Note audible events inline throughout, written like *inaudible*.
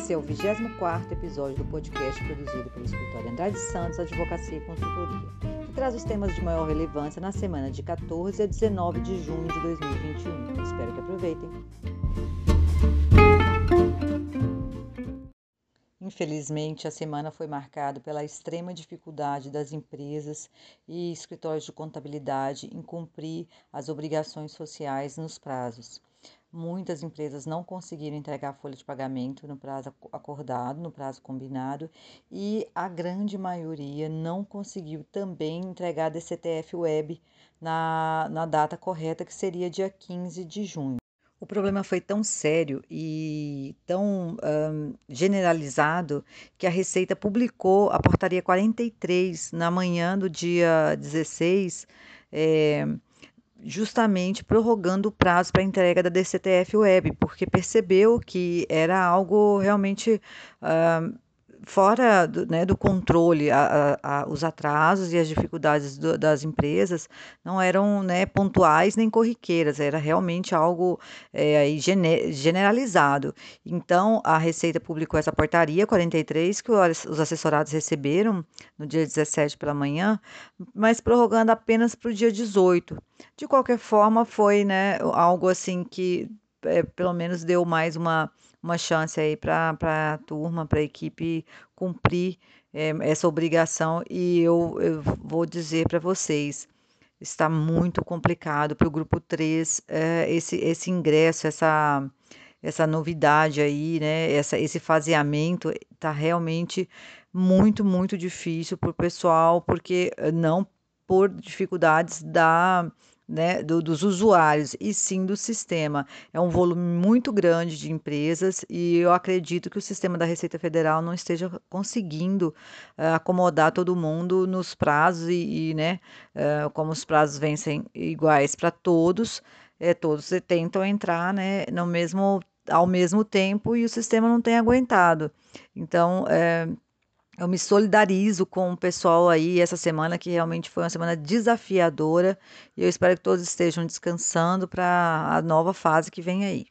Esse é o 24 episódio do podcast produzido pelo escritório Andrade Santos Advocacia e Consultoria, que traz os temas de maior relevância na semana de 14 a 19 de junho de 2021. Espero que aproveitem. Infelizmente, a semana foi marcada pela extrema dificuldade das empresas e escritórios de contabilidade em cumprir as obrigações sociais nos prazos. Muitas empresas não conseguiram entregar a folha de pagamento no prazo acordado, no prazo combinado, e a grande maioria não conseguiu também entregar a DCTF Web na, na data correta, que seria dia 15 de junho. O problema foi tão sério e tão um, generalizado que a Receita publicou a portaria 43 na manhã do dia 16. É, justamente prorrogando o prazo para entrega da DCTF Web, porque percebeu que era algo realmente uh, fora do, né, do controle, a, a, os atrasos e as dificuldades do, das empresas não eram né, pontuais nem corriqueiras, era realmente algo é, generalizado. Então, a Receita publicou essa portaria 43, que os assessorados receberam no dia 17 pela manhã, mas prorrogando apenas para o dia 18. De qualquer forma, foi né, algo assim que é, pelo menos deu mais uma uma chance aí para a turma, para a equipe cumprir é, essa obrigação. E eu, eu vou dizer para vocês, está muito complicado para o grupo 3 é, esse, esse ingresso, essa, essa novidade aí, né? Essa, esse faseamento está realmente muito, muito difícil para o pessoal, porque não por dificuldades da né, do, dos usuários e sim do sistema. É um volume muito grande de empresas e eu acredito que o sistema da Receita Federal não esteja conseguindo uh, acomodar todo mundo nos prazos e, e né, uh, como os prazos vencem iguais para todos, é, todos tentam entrar né, no mesmo, ao mesmo tempo e o sistema não tem aguentado. Então, é, eu me solidarizo com o pessoal aí essa semana, que realmente foi uma semana desafiadora, e eu espero que todos estejam descansando para a nova fase que vem aí.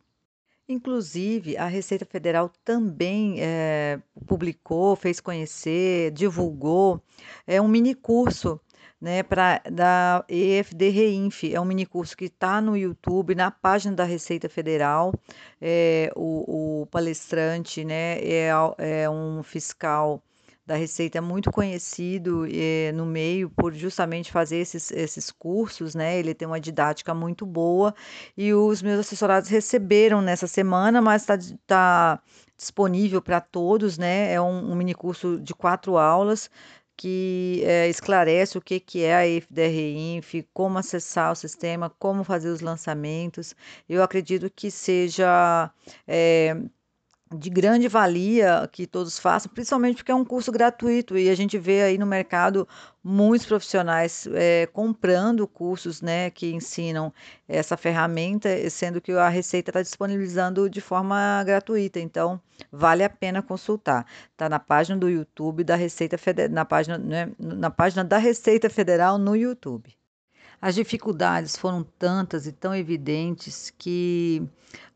Inclusive, a Receita Federal também é, publicou, fez conhecer, divulgou é, um mini curso né, pra, da EFD Reinf. É um mini curso que está no YouTube, na página da Receita Federal. É, o, o palestrante né, é, é um fiscal da Receita é muito conhecido eh, no meio por justamente fazer esses, esses cursos, né? Ele tem uma didática muito boa e os meus assessorados receberam nessa semana, mas está tá disponível para todos, né? É um, um mini curso de quatro aulas que é, esclarece o que, que é a IFDR-INF, como acessar o sistema, como fazer os lançamentos. Eu acredito que seja é, de grande valia que todos façam, principalmente porque é um curso gratuito e a gente vê aí no mercado muitos profissionais é, comprando cursos né, que ensinam essa ferramenta, sendo que a Receita está disponibilizando de forma gratuita, então vale a pena consultar. Está na página do YouTube da Receita Federal, na né, na página da Receita Federal no YouTube. As dificuldades foram tantas e tão evidentes que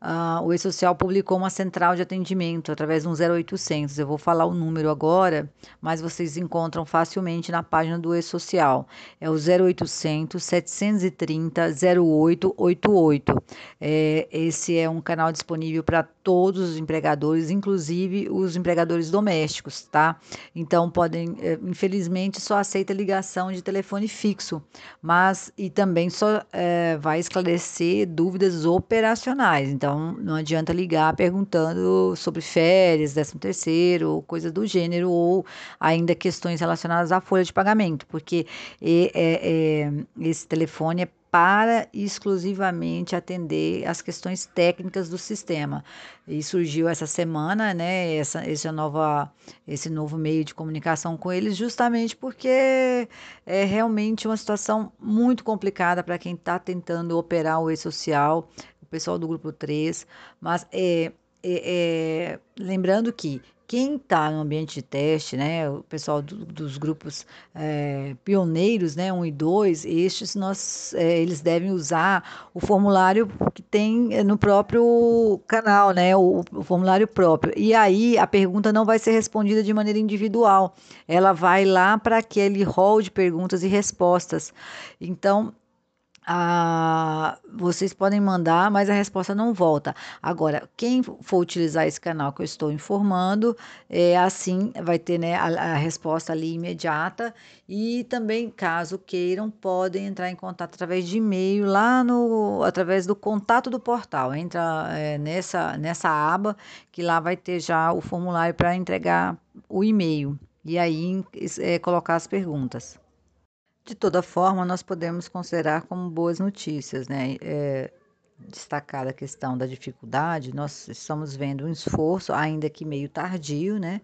uh, o E-Social publicou uma central de atendimento através de um 0800. Eu vou falar o número agora, mas vocês encontram facilmente na página do E-Social. É o 0800 730 0888. É, esse é um canal disponível para todos os empregadores, inclusive os empregadores domésticos, tá? Então podem, é, infelizmente, só aceita ligação de telefone fixo, mas e também só é, vai esclarecer dúvidas operacionais. Então, não adianta ligar perguntando sobre férias, 13 terceiro, coisa do gênero, ou ainda questões relacionadas à folha de pagamento, porque é, é, esse telefone é para exclusivamente atender as questões técnicas do sistema. E surgiu essa semana, né, essa, esse, nova, esse novo meio de comunicação com eles, justamente porque é realmente uma situação muito complicada para quem está tentando operar o e-social, o pessoal do grupo 3, mas é, é, é, lembrando que quem está no ambiente de teste, né, o pessoal do, dos grupos é, pioneiros, né, 1 e 2, estes nós, é, eles devem usar o formulário que tem no próprio canal, né, o, o, formulário próprio. E aí a pergunta não vai ser respondida de maneira individual, ela vai lá para aquele hall de perguntas e respostas. Então, ah, vocês podem mandar, mas a resposta não volta. Agora, quem for utilizar esse canal que eu estou informando, é assim vai ter né, a, a resposta ali imediata. E também, caso queiram, podem entrar em contato através de e-mail lá no através do contato do portal. Entra é, nessa, nessa aba que lá vai ter já o formulário para entregar o e-mail. E aí é, colocar as perguntas. De toda forma, nós podemos considerar como boas notícias, né? É, destacar a questão da dificuldade, nós estamos vendo um esforço, ainda que meio tardio, né,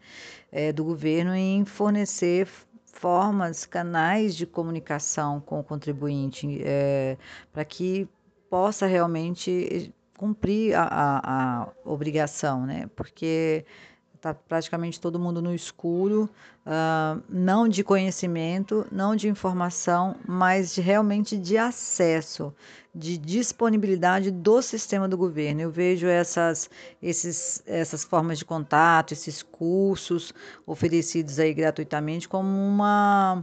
é, do governo em fornecer formas, canais de comunicação com o contribuinte, é, para que possa realmente cumprir a, a, a obrigação, né? Porque está praticamente todo mundo no escuro, uh, não de conhecimento, não de informação, mas de, realmente de acesso, de disponibilidade do sistema do governo. Eu vejo essas, esses, essas formas de contato, esses cursos oferecidos aí gratuitamente como uma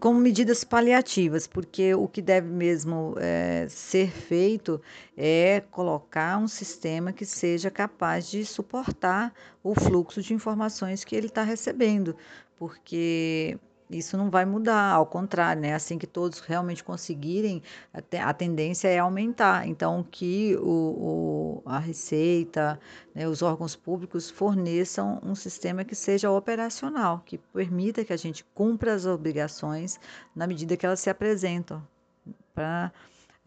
como medidas paliativas, porque o que deve mesmo é, ser feito é colocar um sistema que seja capaz de suportar o fluxo de informações que ele está recebendo, porque isso não vai mudar, ao contrário, né? Assim que todos realmente conseguirem, a tendência é aumentar. Então, que o, o a Receita, né, os órgãos públicos forneçam um sistema que seja operacional, que permita que a gente cumpra as obrigações na medida que elas se apresentam, para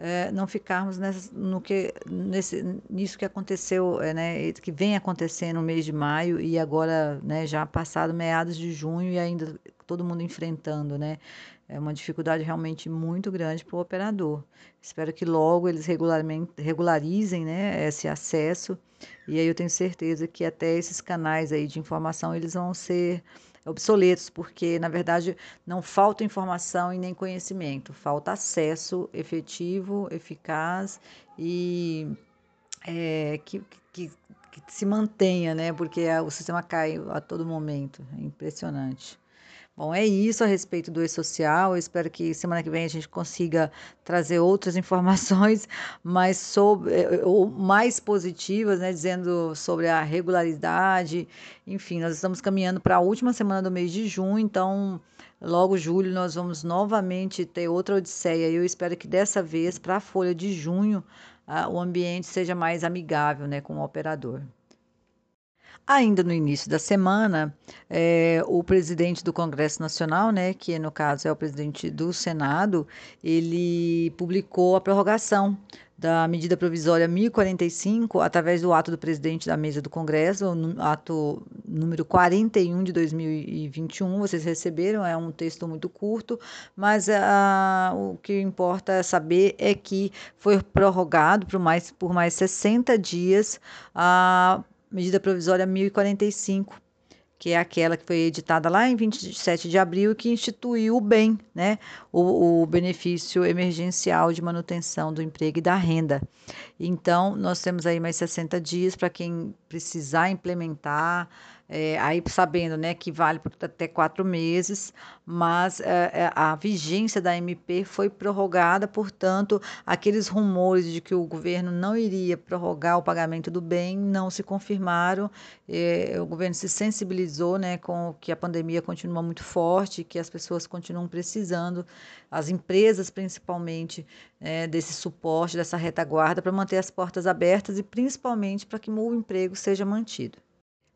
é, não ficarmos nessa, no que, nesse, nisso que aconteceu, é, né, que vem acontecendo no mês de maio e agora né, já passado meados de junho e ainda todo mundo enfrentando, né? É uma dificuldade realmente muito grande para o operador. Espero que logo eles regularizem né, esse acesso e aí eu tenho certeza que até esses canais aí de informação eles vão ser obsoletos, porque na verdade não falta informação e nem conhecimento, falta acesso efetivo, eficaz e é, que, que, que, se mantenha, né? Porque o sistema cai a todo momento, é impressionante. Bom, é isso a respeito do e-social. Espero que semana que vem a gente consiga trazer outras *laughs* informações mais, sobre, eh, ou mais positivas, né, dizendo sobre a regularidade. Enfim, nós estamos caminhando para a última semana do mês de junho, então logo julho nós vamos novamente ter outra odisseia. Eu espero que dessa vez, para a folha de junho, o ambiente seja mais amigável né, com o operador. Ainda no início da semana, é, o presidente do Congresso Nacional, né, que no caso é o presidente do Senado, ele publicou a prorrogação da medida provisória 1045, através do ato do presidente da mesa do Congresso, ato número 41 de 2021. Vocês receberam, é um texto muito curto, mas uh, o que importa saber é que foi prorrogado por mais, por mais 60 dias uh, medida provisória 1045, que é aquela que foi editada lá em 27 de abril e que instituiu o bem, né, o, o benefício emergencial de manutenção do emprego e da renda. Então, nós temos aí mais 60 dias para quem precisar implementar é, aí sabendo né, que vale por até quatro meses, mas é, é a vigência da MP foi prorrogada, portanto, aqueles rumores de que o governo não iria prorrogar o pagamento do bem não se confirmaram. É, o governo se sensibilizou né, com que a pandemia continua muito forte, que as pessoas continuam precisando, as empresas principalmente, é, desse suporte, dessa retaguarda, para manter as portas abertas e principalmente para que o emprego seja mantido.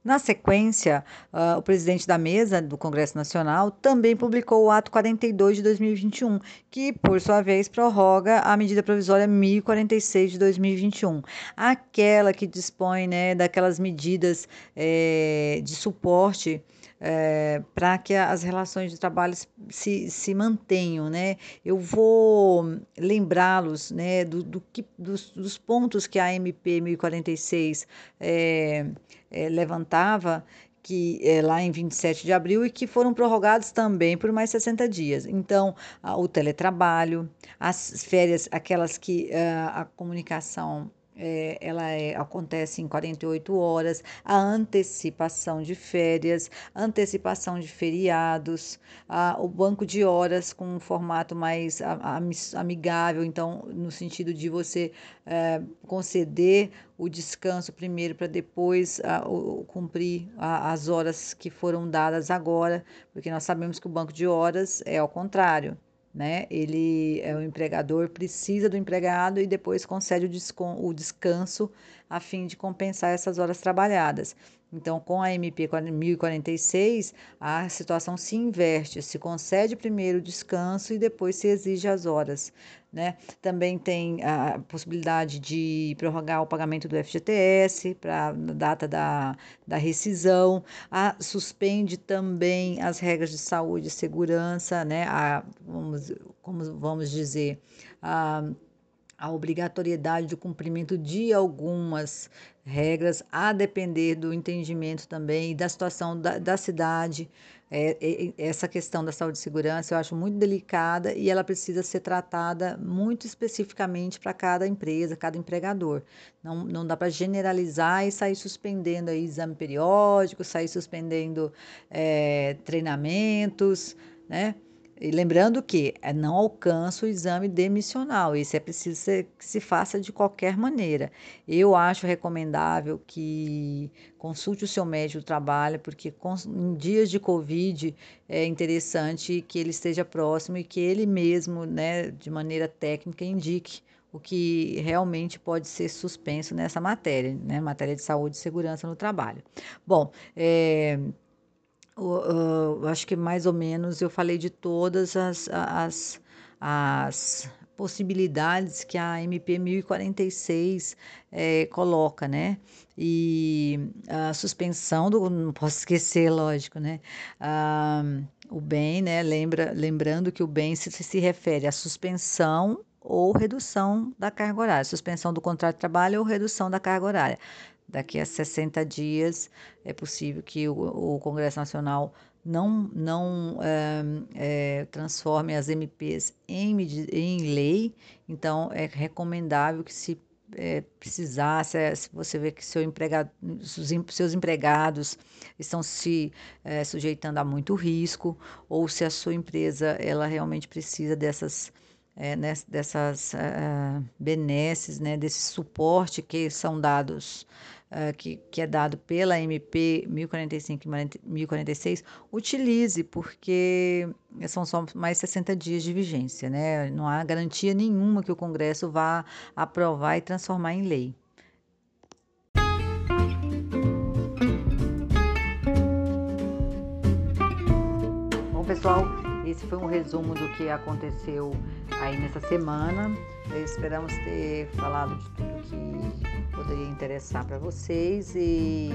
Na sequência, uh, o presidente da mesa do Congresso Nacional também publicou o ato 42 de 2021, que, por sua vez, prorroga a medida provisória 1046 de 2021, aquela que dispõe né, daquelas medidas é, de suporte é, para que as relações de trabalho se, se mantenham, né? Eu vou lembrá-los, né, do, do que, dos, dos, pontos que a MP 1046 é, é, levantava que é, lá em 27 de abril e que foram prorrogados também por mais 60 dias. Então, a, o teletrabalho, as férias, aquelas que uh, a comunicação é, ela é, acontece em 48 horas, a antecipação de férias, antecipação de feriados, a, o banco de horas com um formato mais amigável, então, no sentido de você é, conceder o descanso primeiro para depois o, cumprir as horas que foram dadas agora, porque nós sabemos que o banco de horas é ao contrário né? Ele é o empregador precisa do empregado e depois concede o descanso a fim de compensar essas horas trabalhadas. Então, com a MP 1046, a situação se inverte, se concede primeiro o descanso e depois se exige as horas. Né? Também tem a possibilidade de prorrogar o pagamento do FGTS para a data da, da rescisão, a, suspende também as regras de saúde e segurança, né? a, vamos, como vamos dizer, a, a obrigatoriedade do cumprimento de algumas regras, a depender do entendimento também e da situação da, da cidade. É, é, essa questão da saúde e segurança eu acho muito delicada e ela precisa ser tratada muito especificamente para cada empresa, cada empregador. Não, não dá para generalizar e sair suspendendo aí exame periódico, sair suspendendo é, treinamentos, né? E lembrando que eh, não alcança o exame demissional, esse é preciso ser, que se faça de qualquer maneira. Eu acho recomendável que consulte o seu médico do trabalho, porque em dias de Covid é interessante que ele esteja próximo e que ele mesmo, né, de maneira técnica, indique o que realmente pode ser suspenso nessa matéria, né, matéria de saúde e segurança no trabalho. Bom, é, uh, acho que mais ou menos eu falei de todas as, as, as possibilidades que a MP 1046 é, coloca, né? E a suspensão do, não posso esquecer, lógico, né? O bem, né? Lembra, lembrando que o bem se, se refere à suspensão ou redução da carga horária, suspensão do contrato de trabalho ou redução da carga horária. Daqui a 60 dias é possível que o, o Congresso Nacional não, não é, é, transforme as MPs em, em lei, então é recomendável que se é, precisar, se, você vê que seu empregado, seus empregados estão se é, sujeitando a muito risco, ou se a sua empresa ela realmente precisa dessas é, dessas uh, benesses, né, desse suporte que são dados uh, que, que é dado pela MP 1045 e 1046, utilize, porque são só mais 60 dias de vigência, né? Não há garantia nenhuma que o Congresso vá aprovar e transformar em lei. Bom, pessoal, esse foi um resumo do que aconteceu aí nessa semana. Esperamos ter falado de tudo que poderia interessar para vocês e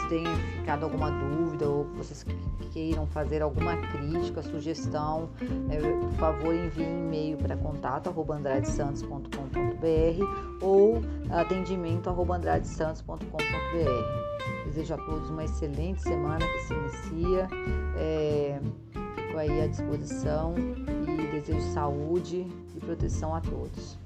se tem ficado alguma dúvida ou vocês queiram fazer alguma crítica, sugestão, é, por favor envie um e-mail para contato@andradesantos.com.br ou atendimento@andradesantos.com.br. Desejo a todos uma excelente semana que se inicia. É, fico aí à disposição e desejo saúde e proteção a todos.